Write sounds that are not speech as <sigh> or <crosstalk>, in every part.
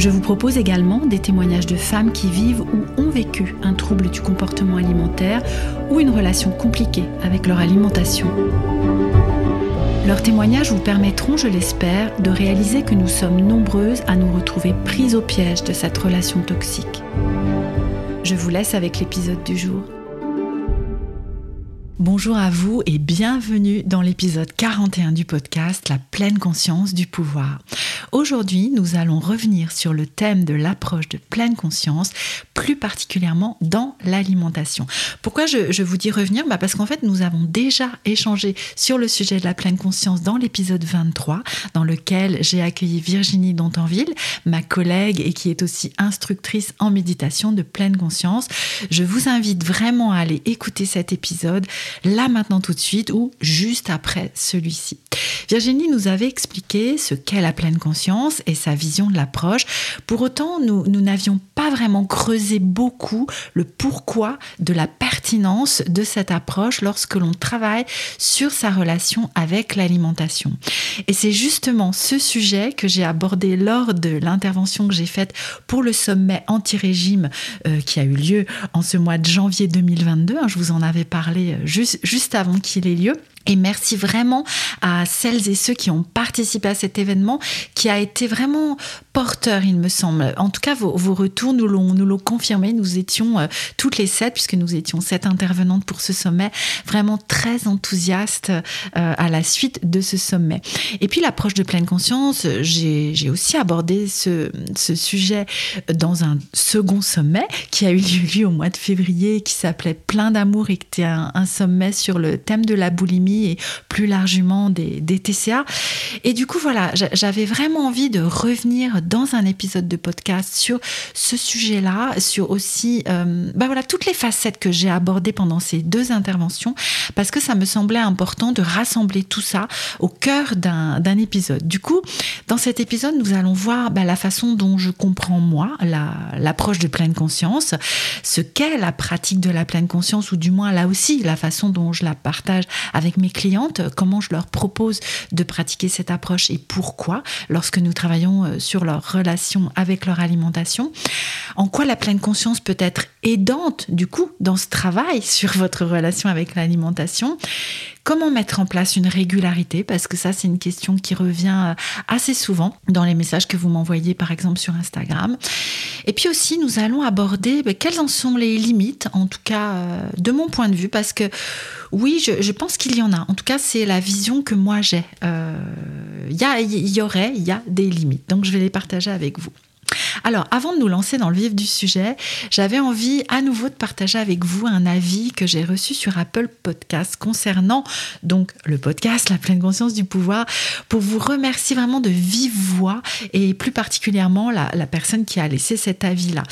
Je vous propose également des témoignages de femmes qui vivent ou ont vécu un trouble du comportement alimentaire ou une relation compliquée avec leur alimentation. Leurs témoignages vous permettront, je l'espère, de réaliser que nous sommes nombreuses à nous retrouver prises au piège de cette relation toxique. Je vous laisse avec l'épisode du jour. Bonjour à vous et bienvenue dans l'épisode 41 du podcast La pleine conscience du pouvoir. Aujourd'hui, nous allons revenir sur le thème de l'approche de pleine conscience, plus particulièrement dans l'alimentation. Pourquoi je, vous dis revenir? Bah Parce qu'en fait, nous avons déjà échangé sur le sujet de la pleine conscience dans l'épisode 23, dans lequel j'ai accueilli Virginie Dontanville, ma collègue et qui est aussi instructrice en méditation de pleine conscience. Je vous invite vraiment à aller écouter cet épisode là maintenant tout de suite ou juste après celui-ci. Virginie nous avait expliqué ce qu'est la pleine conscience et sa vision de l'approche. Pour autant, nous, n'avions pas vraiment creusé beaucoup le pourquoi de la pertinence de cette approche lorsque l'on travaille sur sa relation avec l'alimentation. Et c'est justement ce sujet que j'ai abordé lors de l'intervention que j'ai faite pour le sommet anti-régime euh, qui a eu lieu en ce mois de janvier 2022. Je vous en avais parlé euh, juste, juste avant qu'il ait lieu. Et merci vraiment à celles et ceux qui ont participé à cet événement qui a été vraiment porteur, il me semble. En tout cas, vos, retours nous l'ont, nous l'ont confirmé. Nous étions euh, toutes les sept, puisque nous étions sept intervenantes pour ce sommet, vraiment très enthousiastes euh, à la suite de ce sommet. Et puis l'approche de pleine conscience, j'ai, j'ai aussi abordé ce, ce sujet dans un second sommet qui a eu lieu au mois de février, qui s'appelait Plein d'amour et qui était un, un sommet sur le thème de la boulimie et plus largement des, des TCA. Et du coup, voilà, j'avais vraiment envie de revenir dans un épisode de podcast sur ce sujet-là, sur aussi bah voilà, toutes les facettes que j'ai abordées pendant ces deux interventions, parce que ça me semblait important de rassembler tout ça au cœur d'un épisode. Du coup, dans cet épisode, nous allons voir bah, la façon dont je comprends moi l'approche de pleine conscience, ce qu'est la pratique de la pleine conscience, ou du moins là aussi la façon dont je la partage avec mes clientes, comment je leur propose de pratiquer cette approche et pourquoi lorsque nous travaillons euh, sur leur relation avec leur alimentation, en quoi la pleine conscience peut être aidante du coup dans ce travail sur votre relation avec l'alimentation, comment mettre en place une régularité, parce que ça c'est une question qui revient euh, assez souvent dans les messages que vous m'envoyez par exemple sur Instagram. Et puis aussi nous allons aborder ben, quelles en sont les limites, en tout cas euh, de mon point de vue, parce que oui, je, pense qu'il y en a. En tout cas, c'est la vision que moi j'ai. Euh, il y, y aurait, il y a des limites. Donc je vais les partager avec vous. Alors, avant de nous lancer dans le vif du sujet, j'avais envie à nouveau de partager avec vous un avis que j'ai reçu sur Apple Podcast concernant donc le podcast La pleine conscience du pouvoir pour vous remercier vraiment de vive voix et plus particulièrement la, personne qui a laissé cet avis-là.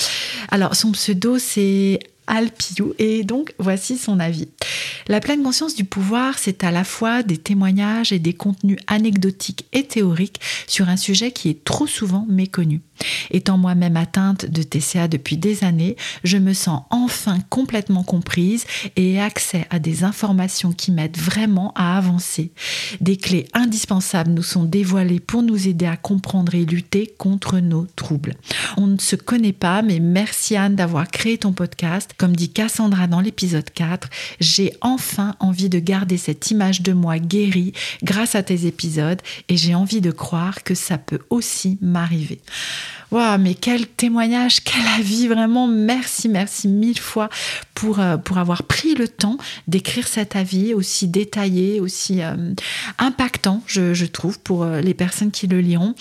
Alors, son pseudo, c'est Alpiou et donc voici son avis. La pleine conscience du pouvoir, c'est à la fois des témoignages et des contenus anecdotiques et théoriques sur un sujet qui est trop souvent méconnu. Étant moi-même atteinte de TCA depuis des années, je me sens enfin complètement comprise et accès à des informations qui m'aident vraiment à avancer. Des clés indispensables nous sont dévoilées pour nous aider à comprendre et lutter contre nos troubles. On ne se connaît pas, mais merci Anne d'avoir créé ton podcast. Comme dit Cassandra dans l'épisode 4, j'ai enfin envie de garder cette image de moi guérie grâce à tes épisodes et j'ai envie de croire que ça peut aussi m'arriver. Waouh, mais quel témoignage, quel avis, vraiment merci, merci mille fois pour, euh, avoir pris le temps d'écrire cet avis aussi détaillé, aussi euh, impactant, je, trouve, pour euh, les personnes qui le liront.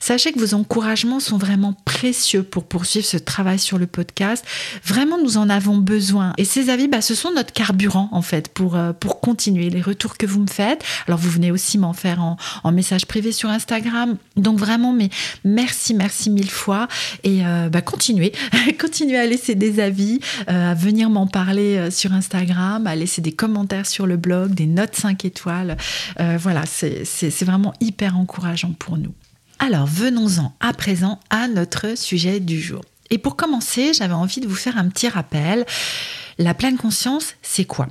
Sachez que vos encouragements sont vraiment précieux pour poursuivre ce travail sur le podcast. Vraiment, nous en avons besoin. Et ces avis, bah, ce sont notre carburant, en fait, pour, continuer. Les retours que vous me faites, alors vous venez aussi m'en faire en, en message privé sur Instagram. Donc vraiment, mais merci, merci mille fois. Et bah, <laughs> continuez, à laisser des avis, à venir m'en parler sur Instagram, à laisser des commentaires sur le blog, des notes 5 étoiles. voilà, c'est vraiment hyper encourageant pour nous. Alors venons-en à présent à notre sujet du jour. Et pour commencer, j'avais envie de vous faire un petit rappel. La pleine conscience, c'est quoi?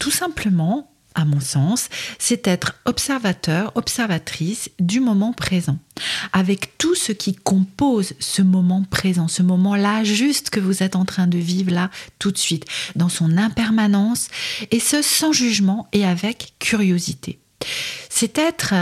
Tout simplement, à mon sens, c'est être observateur, observatrice du moment présent, avec tout ce qui compose ce moment présent, ce moment-là juste que vous êtes en train de vivre là tout de suite, dans son impermanence, et ce sans jugement et avec curiosité. C'est être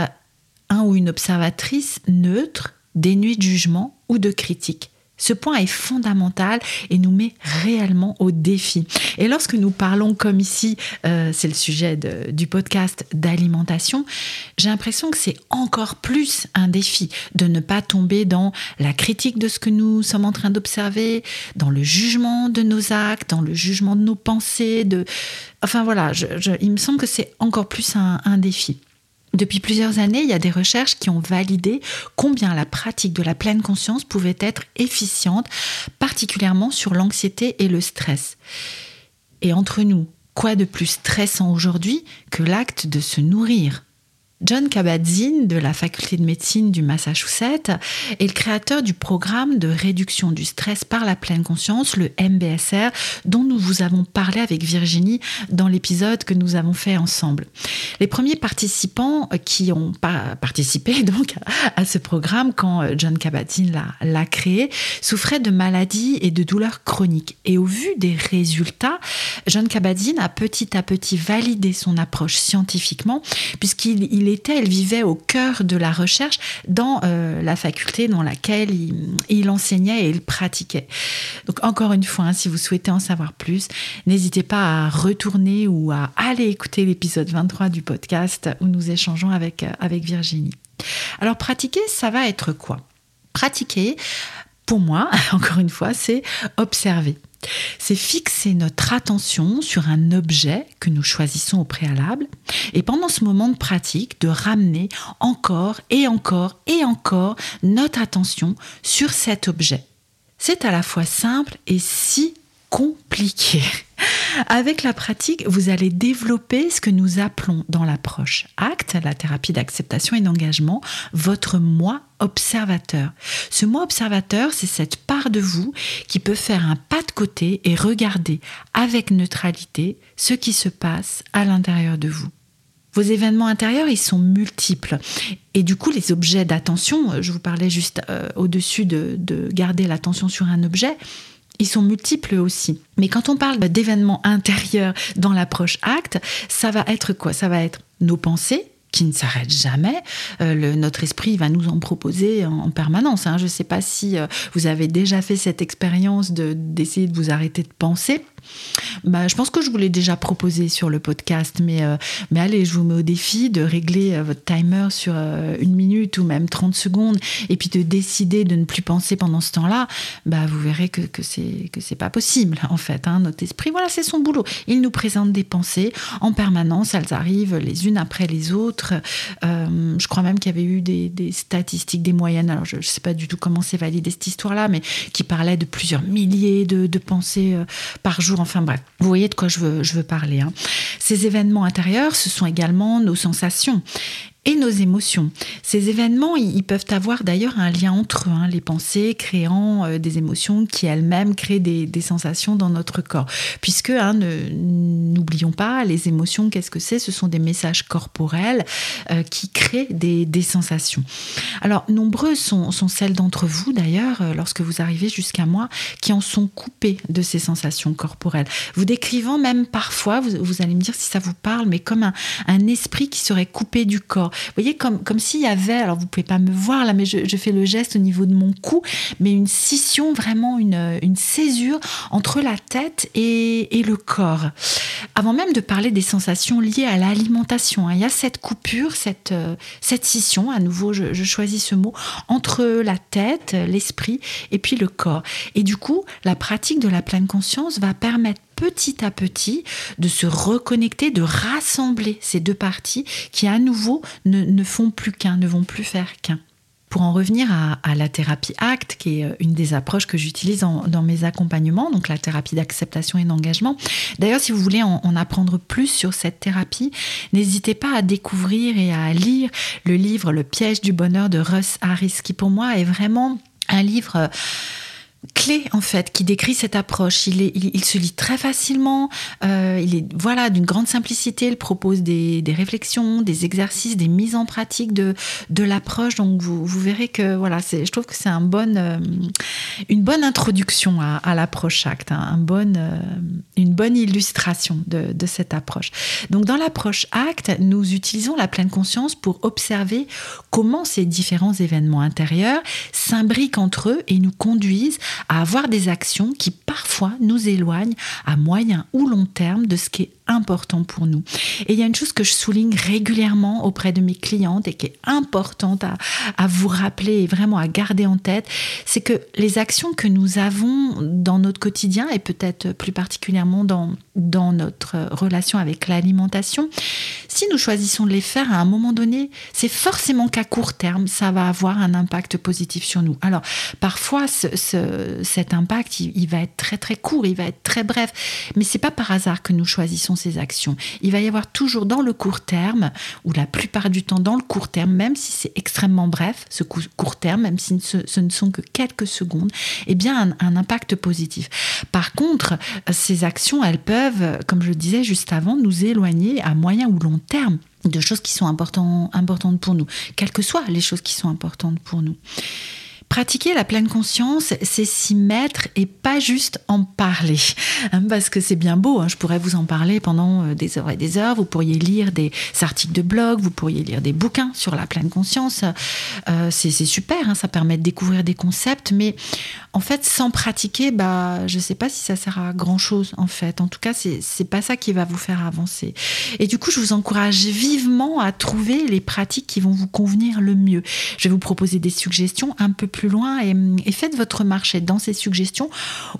un ou une observatrice neutre, dénuée de jugement ou de critique. Ce point est fondamental et nous met réellement au défi. Et lorsque nous parlons, comme ici, euh, c'est le sujet du podcast d'alimentation, j'ai l'impression que c'est encore plus un défi de ne pas tomber dans la critique de ce que nous sommes en train d'observer, dans le jugement de nos actes, dans le jugement de nos pensées. De... Enfin voilà, il me semble que c'est encore plus un défi. Depuis plusieurs années, il y a des recherches qui ont validé combien la pratique de la pleine conscience pouvait être efficiente, particulièrement sur l'anxiété et le stress. Et entre nous, quoi de plus stressant aujourd'hui que l'acte de se nourrir? John Kabat-Zinn de la faculté de médecine du Massachusetts est le créateur du programme de réduction du stress par la pleine conscience, le MBSR, dont nous vous avons parlé avec Virginie dans l'épisode que nous avons fait ensemble. Les premiers participants qui ont participé <laughs> donc à ce programme quand euh, John Kabat-Zinn l'a créé souffraient de maladies et de douleurs chroniques. Et au vu des résultats, John Kabat-Zinn a petit à petit validé son approche scientifiquement puisqu'il il elle vivait au cœur de la recherche dans euh, la faculté dans laquelle il, enseignait et il pratiquait. Donc encore une fois, hein, si vous souhaitez en savoir plus, n'hésitez pas à retourner ou à aller écouter l'épisode 23 du podcast où nous échangeons avec, euh, avec Virginie. Alors pratiquer, ça va être quoi? Pratiquer, pour moi, <laughs> encore une fois, c'est observer c'est fixer notre attention sur un objet que nous choisissons au préalable et pendant ce moment de pratique de ramener encore et encore et encore notre attention sur cet objet. C'est à la fois simple et si compliqué. Avec la pratique, vous allez développer ce que nous appelons dans l'approche ACT, la thérapie d'acceptation et d'engagement, votre moi observateur. Ce moi observateur, c'est cette part de vous qui peut faire un pas de côté et regarder avec neutralité ce qui se passe à l'intérieur de vous. Vos événements intérieurs, ils sont multiples. Et du coup, les objets d'attention, je vous parlais juste euh, au-dessus de, de garder l'attention sur un objet, ils sont multiples aussi. Mais quand on parle d'événements intérieurs dans l'approche acte, ça va être quoi? Ça va être nos pensées, qui ne s'arrêtent jamais. Euh, notre esprit va nous en proposer en, permanence. Hein. Je ne sais pas si euh, vous avez déjà fait cette expérience d'essayer de, vous arrêter de penser. Bah, je pense que je vous l'ai déjà proposé sur le podcast, mais, euh, mais allez, je vous mets au défi de régler votre timer sur une minute ou même 30 secondes et puis de décider de ne plus penser pendant ce temps-là. Bah, vous verrez que, que c'est pas possible en fait. Hein. Notre esprit, voilà, c'est son boulot. Il nous présente des pensées en permanence, elles arrivent les unes après les autres. Je crois même qu'il y avait eu des, statistiques, des moyennes. Alors je ne sais pas du tout comment c'est validé cette histoire-là, mais qui parlait de plusieurs milliers de, pensées par jour Enfin bref, vous voyez de quoi je veux, je veux parler. Hein. Ces événements intérieurs, ce sont également nos sensations et nos émotions. Ces événements, ils peuvent avoir d'ailleurs un lien entre eux, hein, les pensées créant euh, des émotions qui elles-mêmes créent des, sensations dans notre corps. Puisque, hein, n'oublions pas, les émotions, qu'est-ce que c'est? Ce sont des messages corporels euh, qui créent des, sensations. Alors, nombreuses sont, celles d'entre vous, d'ailleurs, euh, lorsque vous arrivez jusqu'à moi, qui en sont coupées de ces sensations corporelles. Vous décrivant même parfois, vous, allez me dire si ça vous parle, mais comme un, un esprit qui serait coupé du corps. Vous voyez, comme, comme s'il y avait, alors vous pouvez pas me voir là, mais je, fais le geste au niveau de mon cou, mais une scission, vraiment une, une césure entre la tête et, et, le corps. Avant même de parler des sensations liées à l'alimentation, hein, il y a cette coupure, cette, euh, cette scission, à nouveau je, je choisis ce mot, entre la tête, l'esprit et puis le corps. Et du coup, la pratique de la pleine conscience va permettre petit à petit de se reconnecter, de rassembler ces deux parties qui à nouveau ne, font plus qu'un, ne vont plus faire qu'un. pour en revenir à, la thérapie ACT, qui est une des approches que j'utilise dans mes accompagnements, donc la thérapie d'acceptation et d'engagement. D'ailleurs, si vous voulez en, en, apprendre plus sur cette thérapie, n'hésitez pas à découvrir et à lire le livre Le piège du bonheur de Russ Harris, qui pour moi est vraiment un livre clé en fait qui décrit cette approche. Il, se lit très facilement, euh, il est voilà d'une grande simplicité. Il propose des, réflexions, des exercices, des mises en pratique de, l'approche. Donc vous, verrez que voilà, je trouve que c'est euh, une bonne introduction à, l'approche ACT, hein, euh, une bonne illustration de, cette approche. Donc dans l'approche ACT, nous utilisons la pleine conscience pour observer comment ces différents événements intérieurs s'imbriquent entre eux et nous conduisent à avoir des actions qui parfois nous éloignent à moyen ou long terme de ce qui est important pour nous. Et il y a une chose que je souligne régulièrement auprès de mes clientes et qui est importante à, vous rappeler et vraiment à garder en tête, c'est que les actions que nous avons dans notre quotidien et peut-être plus particulièrement dans, notre relation avec l'alimentation, si nous choisissons de les faire à un moment donné, c'est forcément qu'à court terme, ça va avoir un impact positif sur nous. Alors, parfois, ce, cet impact, il, il, va être très très court, il va être très bref, mais c'est pas par hasard que nous choisissons actions. Il va y avoir toujours dans le court terme, ou la plupart du temps dans le court terme, même si c'est extrêmement bref, ce court terme, même si ce, ne sont que quelques secondes, eh bien un, impact positif. Par contre, ces actions, elles peuvent, comme je le disais juste avant, nous éloigner à moyen ou long terme de choses qui sont importantes pour nous, quelles que soient les choses qui sont importantes pour nous. Pratiquer la pleine conscience, c'est s'y mettre et pas juste en parler. Hein, parce que c'est bien beau, hein, je pourrais vous en parler pendant euh, des heures et des heures. Vous pourriez lire des articles de blog, vous pourriez lire des bouquins sur la pleine conscience. Euh, c'est super, hein, ça permet de découvrir des concepts. Mais en fait, sans pratiquer, bah, je ne sais pas si ça sert à grand chose. En fait, en tout cas, c'est pas ça qui va vous faire avancer. Et du coup, je vous encourage vivement à trouver les pratiques qui vont vous convenir le mieux. Je vais vous proposer des suggestions un peu plus loin et, faites votre marché dans ces suggestions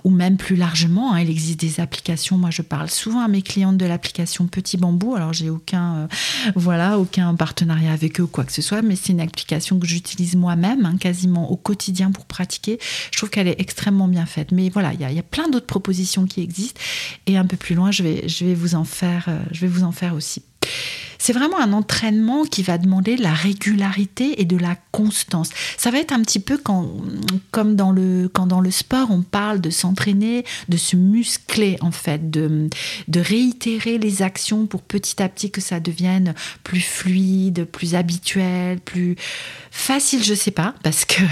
ou même plus largement. Hein, il existe des applications. Moi, je parle souvent à mes clientes de l'application Petit Bambou. Alors, j'ai aucun, euh, voilà, aucun partenariat avec eux ou quoi que ce soit, mais c'est une application que j'utilise moi-même, hein, quasiment au quotidien pour pratiquer. Je trouve qu'elle est extrêmement bien faite. Mais voilà, il y, a, plein d'autres propositions qui existent et un peu plus loin, je vais, je vais vous en faire, euh, je vais vous en faire aussi. C'est vraiment un entraînement qui va demander la régularité et de la constance. Ça va être un petit peu comme dans le, quand dans le sport, on parle de s'entraîner, de se muscler en fait, de, de réitérer les actions pour petit à petit que ça devienne plus fluide, plus habituel, plus facile, je sais pas, parce que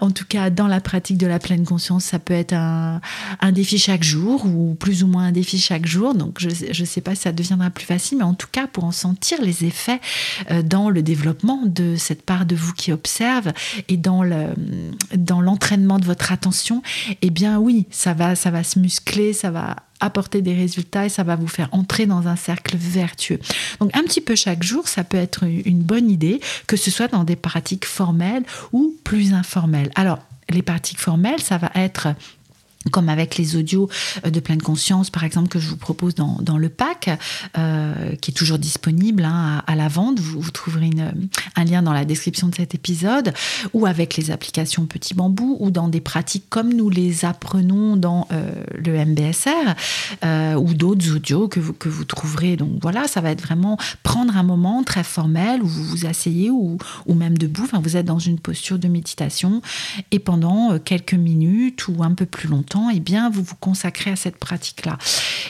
en tout cas dans la pratique de la pleine conscience, ça peut être un, un défi chaque jour ou plus ou moins un défi chaque jour. Donc je ne sais pas si ça deviendra plus facile, mais en tout cas pour en sentir les effets euh, dans le développement de cette part de vous qui observe et dans le dans l'entraînement de votre attention, eh bien oui, ça va ça va se muscler, ça va apporter des résultats et ça va vous faire entrer dans un cercle vertueux. Donc un petit peu chaque jour, ça peut être une bonne idée, que ce soit dans des pratiques formelles ou plus informelles. Alors, les pratiques formelles, ça va être comme avec les audios euh, de pleine conscience, par exemple, que je vous propose dans, dans le pack, euh, qui est toujours disponible hein, à, la vente. Vous, vous trouverez une, un lien dans la description de cet épisode, ou avec les applications Petit Bambou, ou dans des pratiques comme nous les apprenons dans euh, le MBSR, euh, ou d'autres audios que vous, que vous trouverez. Donc voilà, ça va être vraiment prendre un moment très formel où vous vous asseyez ou, ou même debout. Enfin, vous êtes dans une posture de méditation et pendant euh, quelques minutes ou un peu plus longtemps, et eh bien, vous vous consacrez à cette pratique-là.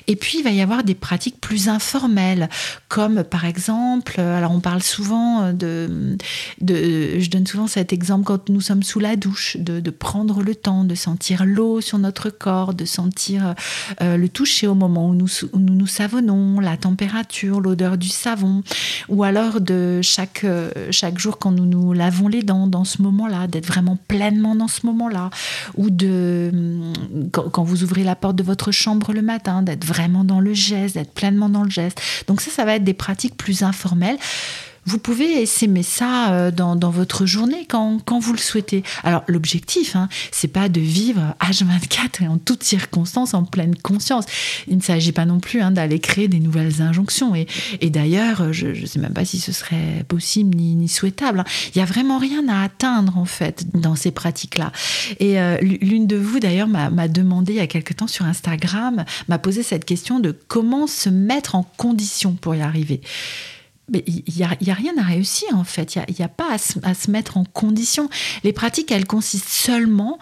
Et puis, il va y avoir des pratiques plus informelles, comme par exemple, alors on parle souvent de, de je donne souvent cet exemple quand nous sommes sous la douche, de, prendre le temps, de sentir l'eau sur notre corps, de sentir euh, le toucher au moment où nous, nous nous savonnons, la température, l'odeur du savon, ou alors de chaque, euh, chaque jour quand nous nous lavons les dents dans ce moment-là, d'être vraiment pleinement dans ce moment-là, ou de quand, vous ouvrez la porte de votre chambre le matin, d'être vraiment dans le geste, d'être pleinement dans le geste. Donc ça, ça va être des pratiques plus informelles vous pouvez essaimer ça euh, dans, votre journée quand, vous le souhaitez. Alors l'objectif, hein, c'est pas de vivre H24 et en toutes circonstances en pleine conscience. Il ne s'agit pas non plus hein, d'aller créer des nouvelles injonctions. Et, d'ailleurs, je ne sais même pas si ce serait possible ni, souhaitable. Hein. Il n'y a vraiment rien à atteindre en fait dans ces pratiques-là. Et euh, l'une de vous d'ailleurs m'a demandé il y a quelque temps sur Instagram, m'a posé cette question de comment se mettre en condition pour y arriver il n'y a, rien à réussir en fait, il n'y a, pas à se, à se, mettre en condition. Les pratiques, elles consistent seulement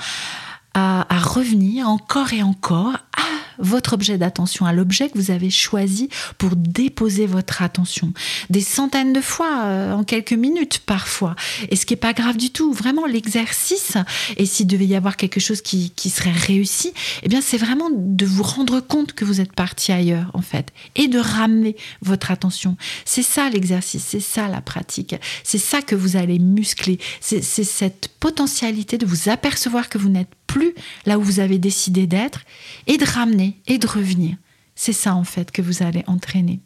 à, à revenir encore et encore à votre objet d'attention, à l'objet que vous avez choisi pour déposer votre attention. Des centaines de fois, euh, en quelques minutes parfois. Et ce qui n'est pas grave du tout. Vraiment, l'exercice, et s'il devait y avoir quelque chose qui, qui serait réussi, eh bien, c'est vraiment de vous rendre compte que vous êtes parti ailleurs, en fait, et de ramener votre attention. C'est ça l'exercice, c'est ça la pratique. C'est ça que vous allez muscler. C'est cette potentialité de vous apercevoir que vous n'êtes plus là où vous avez décidé d'être et de ramener et de revenir. C'est ça en fait que vous allez entraîner.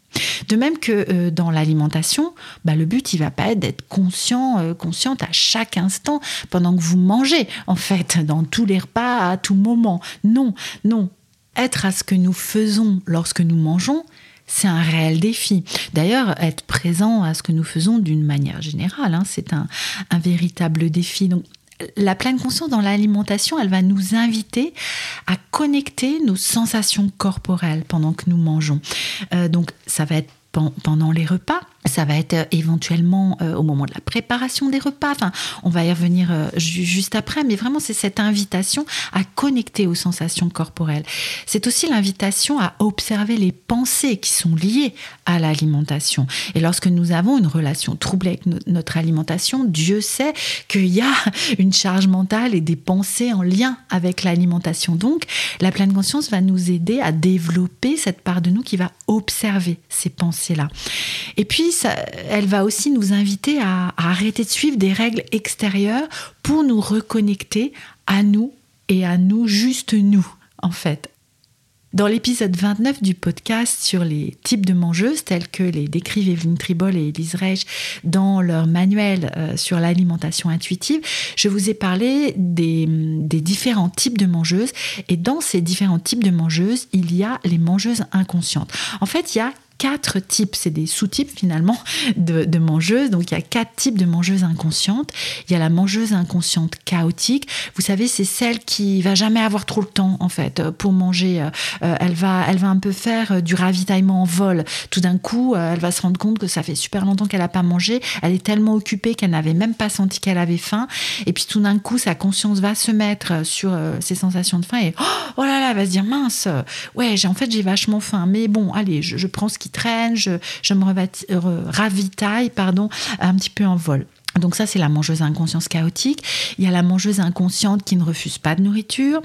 De même que euh, dans l'alimentation, bah, le but il va pas être d'être conscient, euh, consciente à chaque instant pendant que vous mangez en fait, <laughs> dans tous les repas à tout moment. Non, non. Être à ce que nous faisons lorsque nous mangeons, c'est un réel défi. D'ailleurs, être présent à ce que nous faisons d'une manière générale, hein, c'est un, un, véritable défi. Donc, la pleine conscience dans l'alimentation, elle va nous inviter à connecter nos sensations corporelles pendant que nous mangeons. Euh, donc, ça va être pendant les repas, ça va être euh, éventuellement euh, au moment de la préparation des repas. Enfin, on va y revenir euh, juste après, mais vraiment, c'est cette invitation à connecter aux sensations corporelles. C'est aussi l'invitation à observer les pensées qui sont liées à l'alimentation. Et lorsque nous avons une relation troublée avec notre alimentation, Dieu sait qu'il y a <laughs> une charge mentale et des pensées en lien avec l'alimentation. Donc, la pleine conscience va nous aider à développer cette part de nous qui va observer ces pensées-là. Et puis, elle va aussi nous inviter à, arrêter de suivre des règles extérieures pour nous reconnecter à nous et à nous, juste nous, en fait. Dans l'épisode 29 du podcast sur les types de mangeuses, tels que les décrivent Evelyne Tribol et Elise Reich dans leur manuel euh, sur l'alimentation intuitive, je vous ai parlé des, des, différents types de mangeuses. Et dans ces différents types de mangeuses, il y a les mangeuses inconscientes. En fait, il y a quatre types, c'est des sous-types finalement de, mangeuses. Donc il y a quatre types de mangeuses inconscientes. Il y a la mangeuse inconsciente chaotique. Vous savez, c'est celle qui va jamais avoir trop le temps en fait pour manger. Euh, elle va, elle va un peu faire du ravitaillement en vol. Tout d'un coup, euh, elle va se rendre compte que ça fait super longtemps qu'elle n'a pas mangé. Elle est tellement occupée qu'elle n'avait même pas senti qu'elle avait faim. Et puis tout d'un coup, sa conscience va se mettre sur euh, ses sensations de faim et oh là là, elle va se dire mince, ouais, en fait j'ai vachement faim. Mais bon, allez, je, je prends ce qui traîne, je, me ravitaille pardon, un petit peu en vol. Donc ça, c'est la mangeuse inconsciente chaotique. Il y a la mangeuse inconsciente qui ne refuse pas de nourriture.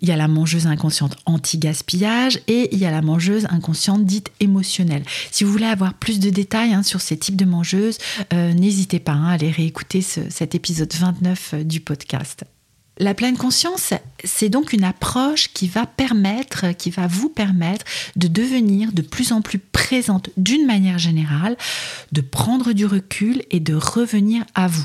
Il y a la mangeuse inconsciente anti-gaspillage et il y a la mangeuse inconsciente dite émotionnelle. Si vous voulez avoir plus de détails hein, sur ces types de mangeuses, euh, n'hésitez pas hein, à aller réécouter cet épisode 29 euh, du podcast. La pleine conscience, c'est donc une approche qui va permettre, qui va vous permettre de devenir de plus en plus présente d'une manière générale, de prendre du recul et de revenir à vous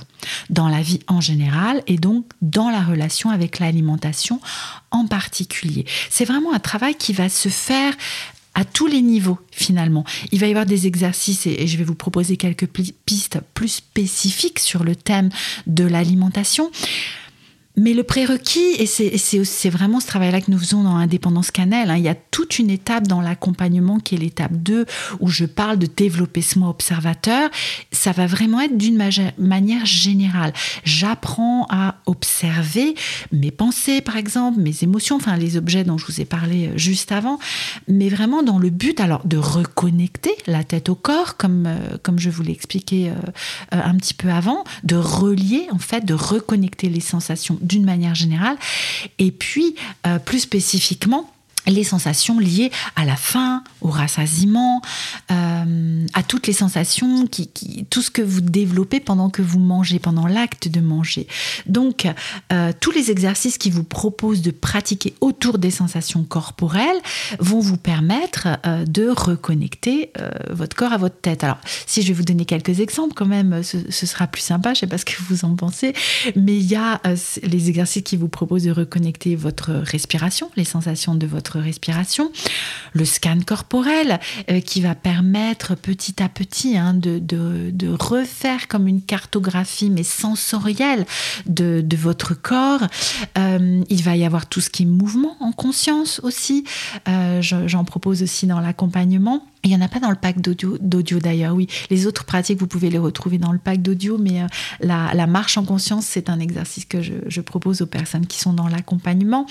dans la vie en général et donc dans la relation avec l'alimentation en particulier. C'est vraiment un travail qui va se faire à tous les niveaux finalement. Il va y avoir des exercices et, je vais vous proposer quelques pistes plus spécifiques sur le thème de l'alimentation. Mais le prérequis, et c'est vraiment ce travail-là que nous faisons dans Indépendance Cannelle, hein, il y a toute une étape dans l'accompagnement qui est l'étape 2, où je parle de développer ce moi observateur. Ça va vraiment être d'une manière générale. J'apprends à observer mes pensées, par exemple, mes émotions, enfin les objets dont je vous ai parlé euh, juste avant, mais vraiment dans le but alors de reconnecter la tête au corps, comme, euh, je vous l'ai expliqué euh, un petit peu avant, de relier, en fait, de reconnecter les sensations d'une manière générale. Et puis, euh, plus spécifiquement, les sensations liées à la faim, au rassasiement, euh, à toutes les sensations, tout ce que vous développez pendant que vous mangez, pendant l'acte de manger. Donc, euh, tous les exercices qui vous proposent de pratiquer autour des sensations corporelles vont vous permettre euh, de reconnecter votre corps à votre tête. Alors, si je vais vous donner quelques exemples, quand même, ce, ce sera plus sympa, je ne sais pas ce que vous en pensez, mais il y a les exercices qui vous proposent de reconnecter votre respiration, les sensations de votre respiration, le scan corporel euh, qui va permettre petit à petit hein, de, refaire comme une cartographie mais sensorielle de, de votre corps. Euh, il va y avoir tout ce qui est mouvement en conscience aussi. Euh, j'en propose aussi dans l'accompagnement. Il n'y en a pas dans le pack d'audio d'ailleurs, oui. Les autres pratiques, vous pouvez les retrouver dans le pack d'audio, mais la, marche en conscience, c'est un exercice que je, propose aux personnes qui sont dans l'accompagnement.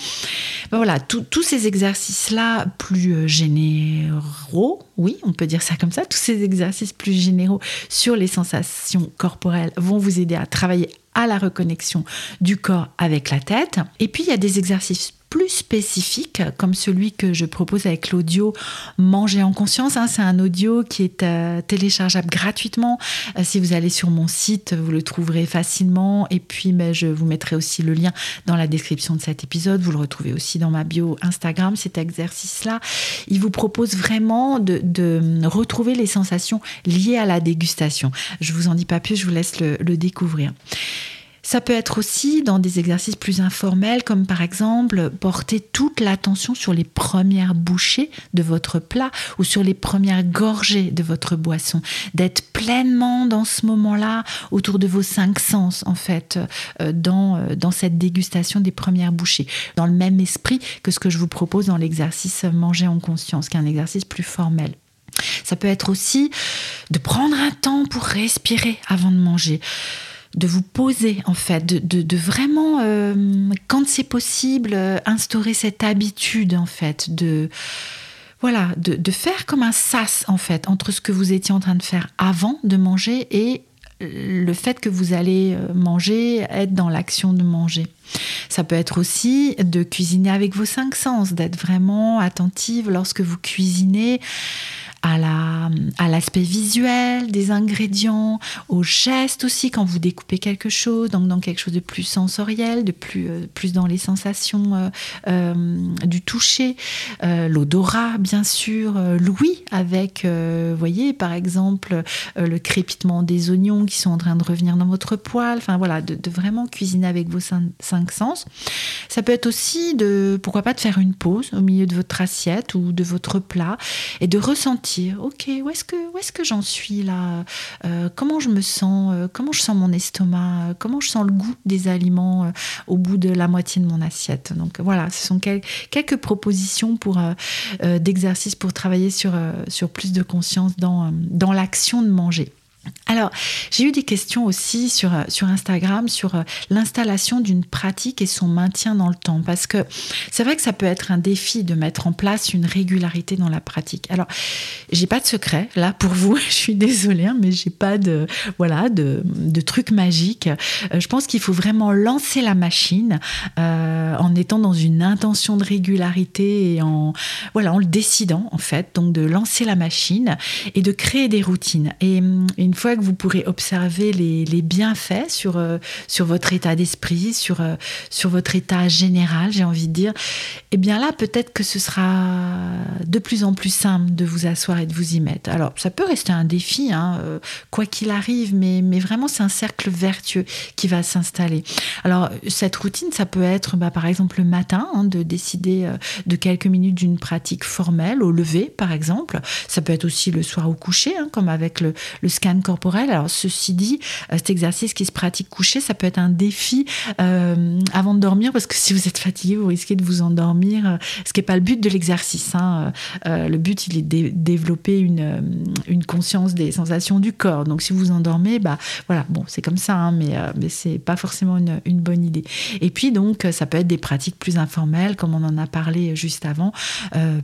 Ben voilà, tous ces exercices-là plus euh, généraux, oui, on peut dire ça comme ça, tous ces exercices plus généraux sur les sensations corporelles vont vous aider à travailler à la reconnexion du corps avec la tête. Et puis, il y a des exercices plus spécifique, comme celui que je propose avec l'audio Manger en conscience. Hein. c'est un audio qui est euh, téléchargeable gratuitement. Euh, si vous allez sur mon site, vous le trouverez facilement. Et puis, ben, je vous mettrai aussi le lien dans la description de cet épisode. Vous le retrouvez aussi dans ma bio Instagram, cet exercice-là. Il vous propose vraiment de, retrouver les sensations liées à la dégustation. Je vous en dis pas plus, je vous laisse le découvrir. Ça peut être aussi dans des exercices plus informels, comme par exemple porter toute l'attention sur les premières bouchées de votre plat ou sur les premières gorgées de votre boisson, d'être pleinement dans ce moment-là autour de vos cinq sens, en fait, euh, dans, euh, dans cette dégustation des premières bouchées, dans le même esprit que ce que je vous propose dans l'exercice manger en conscience, qui est un exercice plus formel. Ça peut être aussi de prendre un temps pour respirer avant de manger de vous poser en fait, de, vraiment, euh, quand c'est possible, euh, instaurer cette habitude en fait de voilà, de, faire comme un sas en fait entre ce que vous étiez en train de faire avant de manger et le fait que vous allez euh, manger, être dans l'action de manger. Ça peut être aussi de cuisiner avec vos cinq sens, d'être vraiment attentive lorsque vous cuisinez à la à l'aspect visuel des ingrédients, au geste aussi quand vous découpez quelque chose, donc dans quelque chose de plus sensoriel, de plus euh, plus dans les sensations euh, euh, du toucher, l'odorat bien sûr, l'ouïe avec, vous voyez par exemple le crépitement des oignons qui sont en train de revenir dans votre poêle, enfin voilà, de, vraiment cuisiner avec vos cinq, sens. Ça peut être aussi de pourquoi pas de faire une pause au milieu de votre assiette ou de votre plat et de ressentir ok, où est-ce que, est-ce que j'en suis là? Euh, Comment je me sens euh, Comment je sens mon estomac Comment je sens le goût des aliments euh, au bout de la moitié de mon assiette? Donc voilà, ce sont quelques propositions pour d'exercices pour travailler sur, sur plus de conscience dans, dans l'action de manger. Alors, j'ai eu des questions aussi sur, euh, Instagram sur euh, l'installation d'une pratique et son maintien dans le temps. Parce que c'est vrai que ça peut être un défi de mettre en place une régularité dans la pratique. Alors, j'ai pas de secret là pour vous. <laughs> Je suis désolée, hein, mais j'ai pas de voilà de, de truc magique. Euh, je pense qu'il faut vraiment lancer la machine en étant dans une intention de régularité et en le décidant en fait. Donc de lancer la machine et de créer des routines. Et une fois que vous pourrez observer les, bienfaits sur, euh, sur votre état d'esprit, sur, euh, sur votre état général, j'ai envie de dire, eh bien là, peut-être que ce sera de plus en plus simple de vous asseoir et de vous y mettre. Alors, ça peut rester un défi, hein, euh, quoi qu'il arrive, mais, mais vraiment, c'est un cercle vertueux qui va s'installer. Alors, cette routine, ça peut être, bah, par exemple, le matin, hein, de décider de quelques minutes d'une pratique formelle, au lever, par exemple. Ça peut être aussi le soir au coucher, hein, comme avec le, le scan corporelle. Alors, ceci dit, euh, cet exercice qui se pratique couché, ça peut être un défi euh, avant de dormir, parce que si vous êtes fatigué, vous risquez de vous endormir, euh, ce qui n'est pas le but de l'exercice. Hein. le but, il est de développer une, une conscience des sensations du corps. Donc, si vous vous endormez, bah, voilà, bon, c'est comme ça, hein, mais, mais c'est pas forcément une, bonne idée. Et puis, donc, ça peut être des pratiques plus informelles, comme on en a parlé juste avant,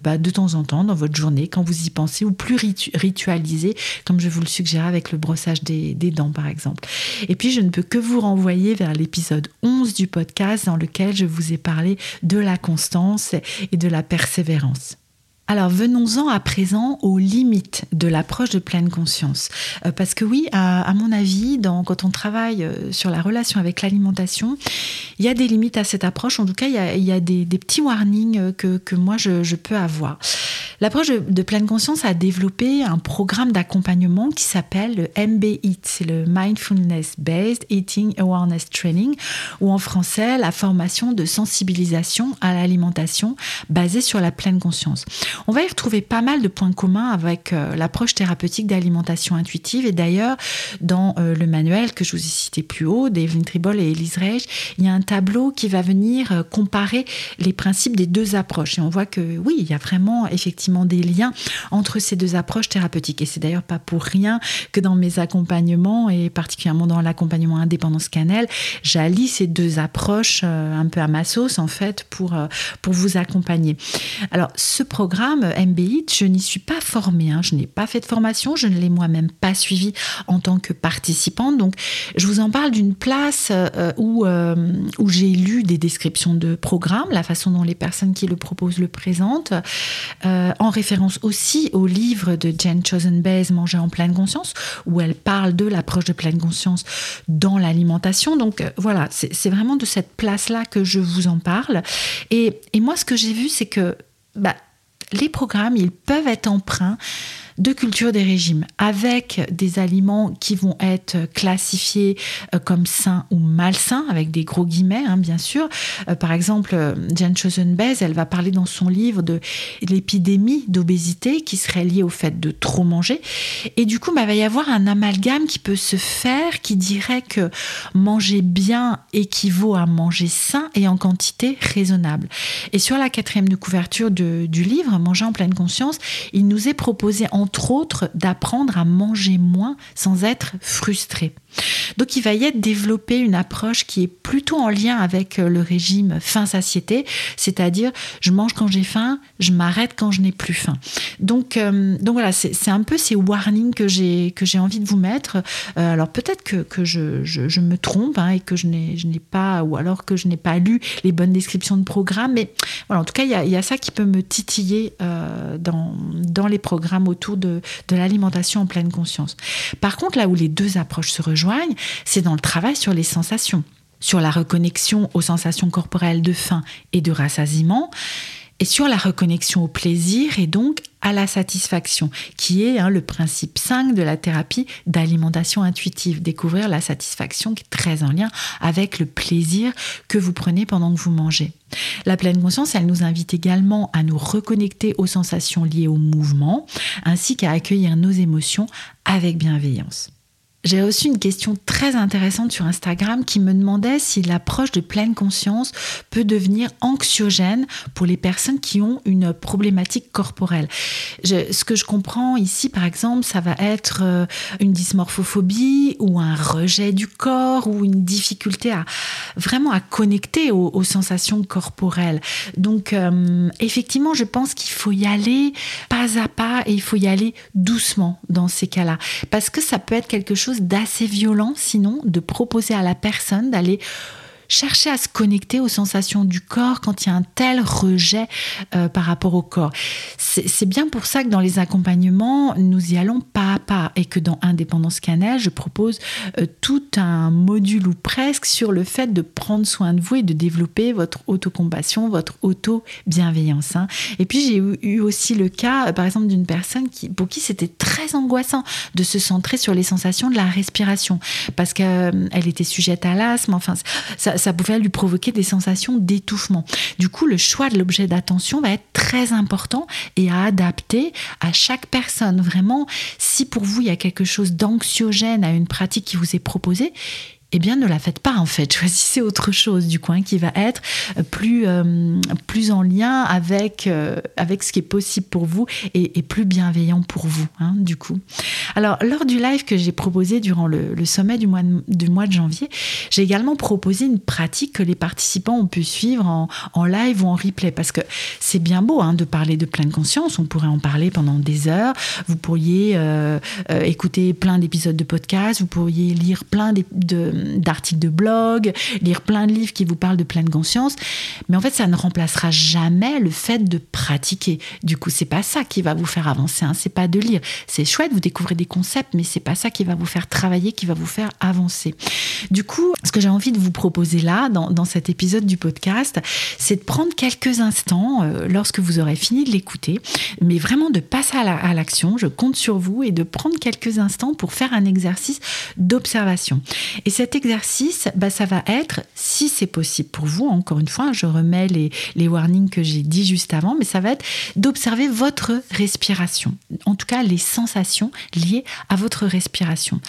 bah, de temps en temps, dans votre journée, quand vous y pensez, ou plus ritualisées, comme je vous le suggérais avec le brossage des, des dents par exemple. Et puis je ne peux que vous renvoyer vers l'épisode 11 du podcast dans lequel je vous ai parlé de la constance et de la persévérance. Alors venons-en à présent aux limites de l'approche de pleine conscience. Euh, parce que oui, à, mon avis, quand on travaille euh, sur la relation avec l'alimentation, il y a des limites à cette approche. En tout cas, il y a, des, petits warnings euh, que, moi, je, peux avoir. L'approche de, pleine conscience a développé un programme d'accompagnement qui s'appelle le MBEAT, c'est le Mindfulness Based Eating Awareness Training, ou en français, la formation de sensibilisation à l'alimentation basée sur la pleine conscience. On va y retrouver pas mal de points communs avec euh, l'approche thérapeutique d'alimentation intuitive. Et d'ailleurs, dans euh, le manuel que je vous ai cité plus haut, d'Evelyn Tribol et Elise Reich, il y a un tableau qui va venir euh, comparer les principes des deux approches. Et on voit que oui, il y a vraiment effectivement des liens entre ces deux approches thérapeutiques. Et c'est d'ailleurs pas pour rien que dans mes accompagnements, et particulièrement dans l'accompagnement indépendance cannelle, j'allie ces deux approches un peu à ma sauce en fait pour, pour vous accompagner. Alors ce programme MBIT, je n'y suis pas formée, hein. je n'ai pas fait de formation, je ne l'ai moi-même pas suivi en tant que participante. Donc, je vous en parle d'une place euh, où, euh, où j'ai lu des descriptions de programmes, la façon dont les personnes qui le proposent le présentent, euh, en référence aussi au livre de Jen Chosen Baez, Manger en pleine conscience, où elle parle de l'approche de pleine conscience dans l'alimentation. Donc, voilà, c'est vraiment de cette place-là que je vous en parle. Et, et moi, ce que j'ai vu, c'est que bah, les programmes, ils peuvent être emprunts de culture des régimes, avec des aliments qui vont être classifiés euh, comme sains ou malsains, avec des gros guillemets, hein, bien sûr. Euh, par exemple, euh, Jan Chosenbez, elle va parler dans son livre de l'épidémie d'obésité qui serait liée au fait de trop manger. Et du coup, bah, il va y avoir un amalgame qui peut se faire qui dirait que manger bien équivaut à manger sain et en quantité raisonnable. Et sur la quatrième de couverture du livre, Manger en pleine conscience, il nous est proposé en entre autres d'apprendre à manger moins sans être frustré. Donc il va y être développé une approche qui est plutôt en lien avec euh, le régime faim-satiété, c'est-à-dire je mange quand j'ai faim, je m'arrête quand je n'ai plus faim. Donc, euh, donc voilà, c'est un peu ces warnings que j'ai envie de vous mettre. Euh, alors peut-être que, je, me trompe hein, et que je n'ai pas, ou alors que je n'ai pas lu les bonnes descriptions de programmes, mais voilà, en tout cas, il y a, y a ça qui peut me titiller dans, dans les programmes autour de, de l'alimentation en pleine conscience. Par contre, là où les deux approches se rejoignent, c'est dans le travail sur les sensations, sur la reconnexion aux sensations corporelles de faim et de rassasiement, et sur la reconnexion au plaisir et donc à la satisfaction, qui est hein, le principe 5 de la thérapie d'alimentation intuitive. Découvrir la satisfaction qui est très en lien avec le plaisir que vous prenez pendant que vous mangez. La pleine conscience, elle nous invite également à nous reconnecter aux sensations liées au mouvement, ainsi qu'à accueillir nos émotions avec bienveillance. J'ai reçu une question très intéressante sur Instagram qui me demandait si l'approche de pleine conscience peut devenir anxiogène pour les personnes qui ont une problématique corporelle. ce que je comprends ici, par exemple, ça va être euh, une dysmorphophobie ou un rejet du corps ou une difficulté à vraiment à connecter aux, sensations corporelles. Donc, euh, effectivement, je pense qu'il faut y aller pas à pas et il faut y aller doucement dans ces cas-là parce que ça peut être quelque chose d'assez violent, sinon, de proposer à la personne d'aller chercher à se connecter aux sensations du corps quand il y a un tel rejet euh, par rapport au corps. C'est bien pour ça que dans les accompagnements, nous y allons pas à pas et que dans Indépendance Cannelle, je propose euh, tout un module ou presque sur le fait de prendre soin de vous et de développer votre autocompassion, votre auto-bienveillance. Hein. Et puis j'ai eu, aussi le cas, euh, par exemple, d'une personne qui, pour qui c'était très angoissant de se centrer sur les sensations de la respiration parce qu'elle était sujette à l'asthme. Enfin, ça, ça, pouvait lui provoquer des sensations d'étouffement. Du coup, le choix de l'objet d'attention va être très important et à adapter à chaque personne. Vraiment, si pour vous, il y a quelque chose d'anxiogène à une pratique qui vous est proposée, eh bien ne la faites pas en fait. Choisissez autre chose du coin qui va être plus, plus en lien avec, avec ce qui est possible pour vous et, plus bienveillant pour vous, hein, du coup. Alors, lors du live que j'ai proposé durant le, sommet du mois de, du mois de janvier, j'ai également proposé une pratique que les participants ont pu suivre en, live ou en replay parce que c'est bien beau hein, de parler de pleine conscience, on pourrait en parler pendant des heures, vous pourriez euh, euh, écouter plein d'épisodes de podcast, vous pourriez lire plein de, de blog, lire plein de livres qui vous parlent de pleine conscience, mais en fait ça ne remplacera jamais le fait de pratiquer. Du coup, c'est pas ça qui va vous faire avancer, hein, c'est pas de lire. C'est chouette, vous découvrez des concepts, mais c'est pas ça qui va vous faire travailler, qui va vous faire avancer. Du coup, ce que j'ai envie de vous proposer là, dans, cet épisode du podcast, c'est de prendre quelques instants euh, lorsque vous aurez fini de l'écouter, mais vraiment de passer à l'action. je compte sur vous et de prendre quelques instants pour faire un exercice d'observation. Et exercice, bah, ça va être, si c'est possible pour vous, encore une fois, je remets les, les warnings que j'ai dit juste avant, mais ça va être d'observer votre respiration, en tout cas les sensations liées à votre respiration.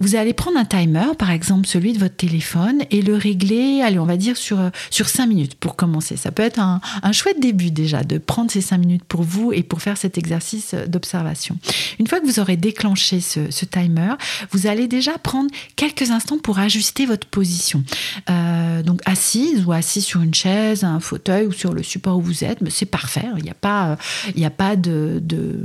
Vous allez prendre un timer, par exemple celui de votre téléphone, et le régler, allez, on va dire sur, sur 5 minutes pour commencer. Ça peut être un, chouette début déjà de prendre ces 5 minutes pour vous et pour faire cet exercice d'observation. Une fois que vous aurez déclenché ce, timer, vous allez déjà prendre quelques instants pour ajuster votre position. Euh, donc assise ou assis sur une chaise, un fauteuil ou sur le support où vous êtes, c'est parfait. Il n'y a pas, il n'y a pas de,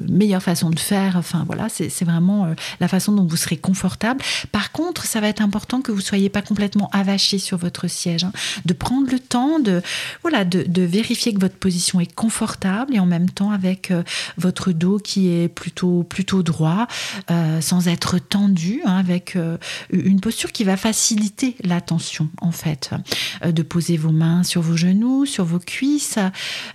meilleure façon de faire. Enfin voilà, c'est vraiment euh, la façon dont vous serez confortable. Par contre, ça va être important que vous soyez pas complètement avaché sur votre siège, hein. de prendre le temps de, voilà, de, vérifier que votre position est confortable et en même temps avec euh, votre dos qui est plutôt, plutôt droit, euh, sans être tendu, hein, avec euh, une posture qui va faciliter l'attention en fait. de poser vos mains sur vos genoux, sur vos cuisses,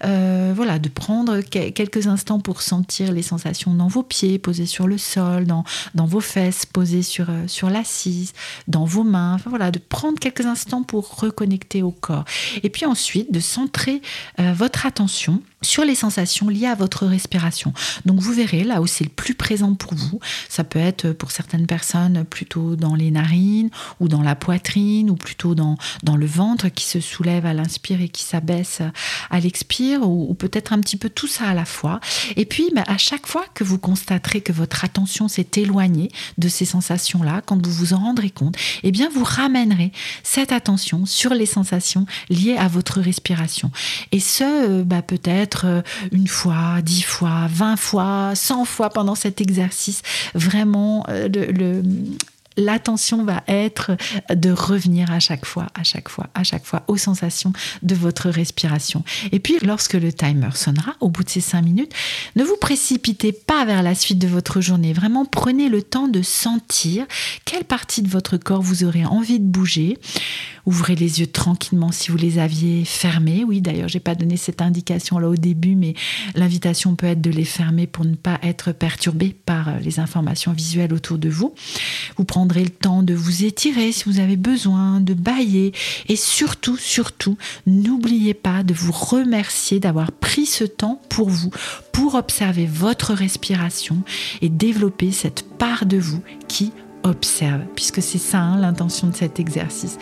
voilà, de prendre quelques instants pour sentir les sensations dans vos pieds, posés sur le sol, dans, dans vos fesses, posées sur, sur l'assise, dans vos mains. voilà, de prendre quelques instants pour reconnecter au corps. Et puis ensuite, de centrer euh, votre attention sur les sensations liées à votre respiration. Donc vous verrez là où c'est le plus présent pour vous. Ça peut être pour certaines personnes plutôt dans les narines ou dans la poitrine ou plutôt dans, dans le ventre qui se soulève à l'inspire et qui s'abaisse à l'expire ou, peut-être un petit peu tout ça à la fois. Et puis à chaque fois que vous constaterez que votre attention s'est éloignée de ces sensations-là, quand vous vous en rendrez compte, eh bien vous ramènerez cette attention sur les sensations liées à votre respiration. Et ce, euh, bah, peut-être euh, une fois, dix fois, vingt fois, cent fois pendant cet exercice. Vraiment, euh, le, l'attention va être de revenir à chaque fois, à chaque fois, à chaque fois aux sensations de votre respiration. Et puis, lorsque le timer sonnera, au bout de ces cinq minutes, ne vous précipitez pas vers la suite de votre journée. Vraiment, prenez le temps de sentir quelle partie de votre corps vous aurez envie de bouger. Ouvrez les yeux tranquillement si vous les aviez fermés. Oui, d'ailleurs, j'ai pas donné cette indication là au début, mais l'invitation peut être de les fermer pour ne pas être perturbé par les informations visuelles autour de vous. Vous prendrez le temps de vous étirer si vous avez besoin, de bailler. Et surtout, surtout, n'oubliez pas de vous remercier d'avoir pris ce temps pour vous, pour observer votre respiration et développer cette part de vous qui observe, puisque c'est ça hein, l'intention de cet exercice.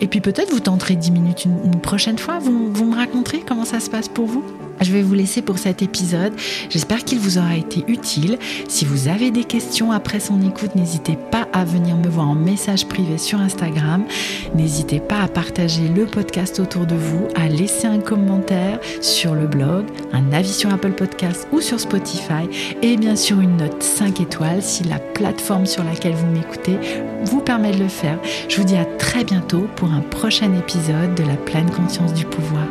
Et puis peut-être vous tenterez 10 minutes une, prochaine fois, vous, vous me raconterez comment ça se passe pour vous? Je vais vous laisser pour cet épisode. J'espère qu'il vous aura été utile. Si vous avez des questions après son écoute, n'hésitez pas à venir me voir en message privé sur Instagram. N'hésitez pas à partager le podcast autour de vous, à laisser un commentaire sur le blog, un avis sur Apple Podcast ou sur Spotify et bien sûr une note 5 étoiles si la plateforme sur laquelle vous m'écoutez vous permet de le faire. Je vous dis à très bientôt pour un prochain épisode de la pleine conscience du pouvoir.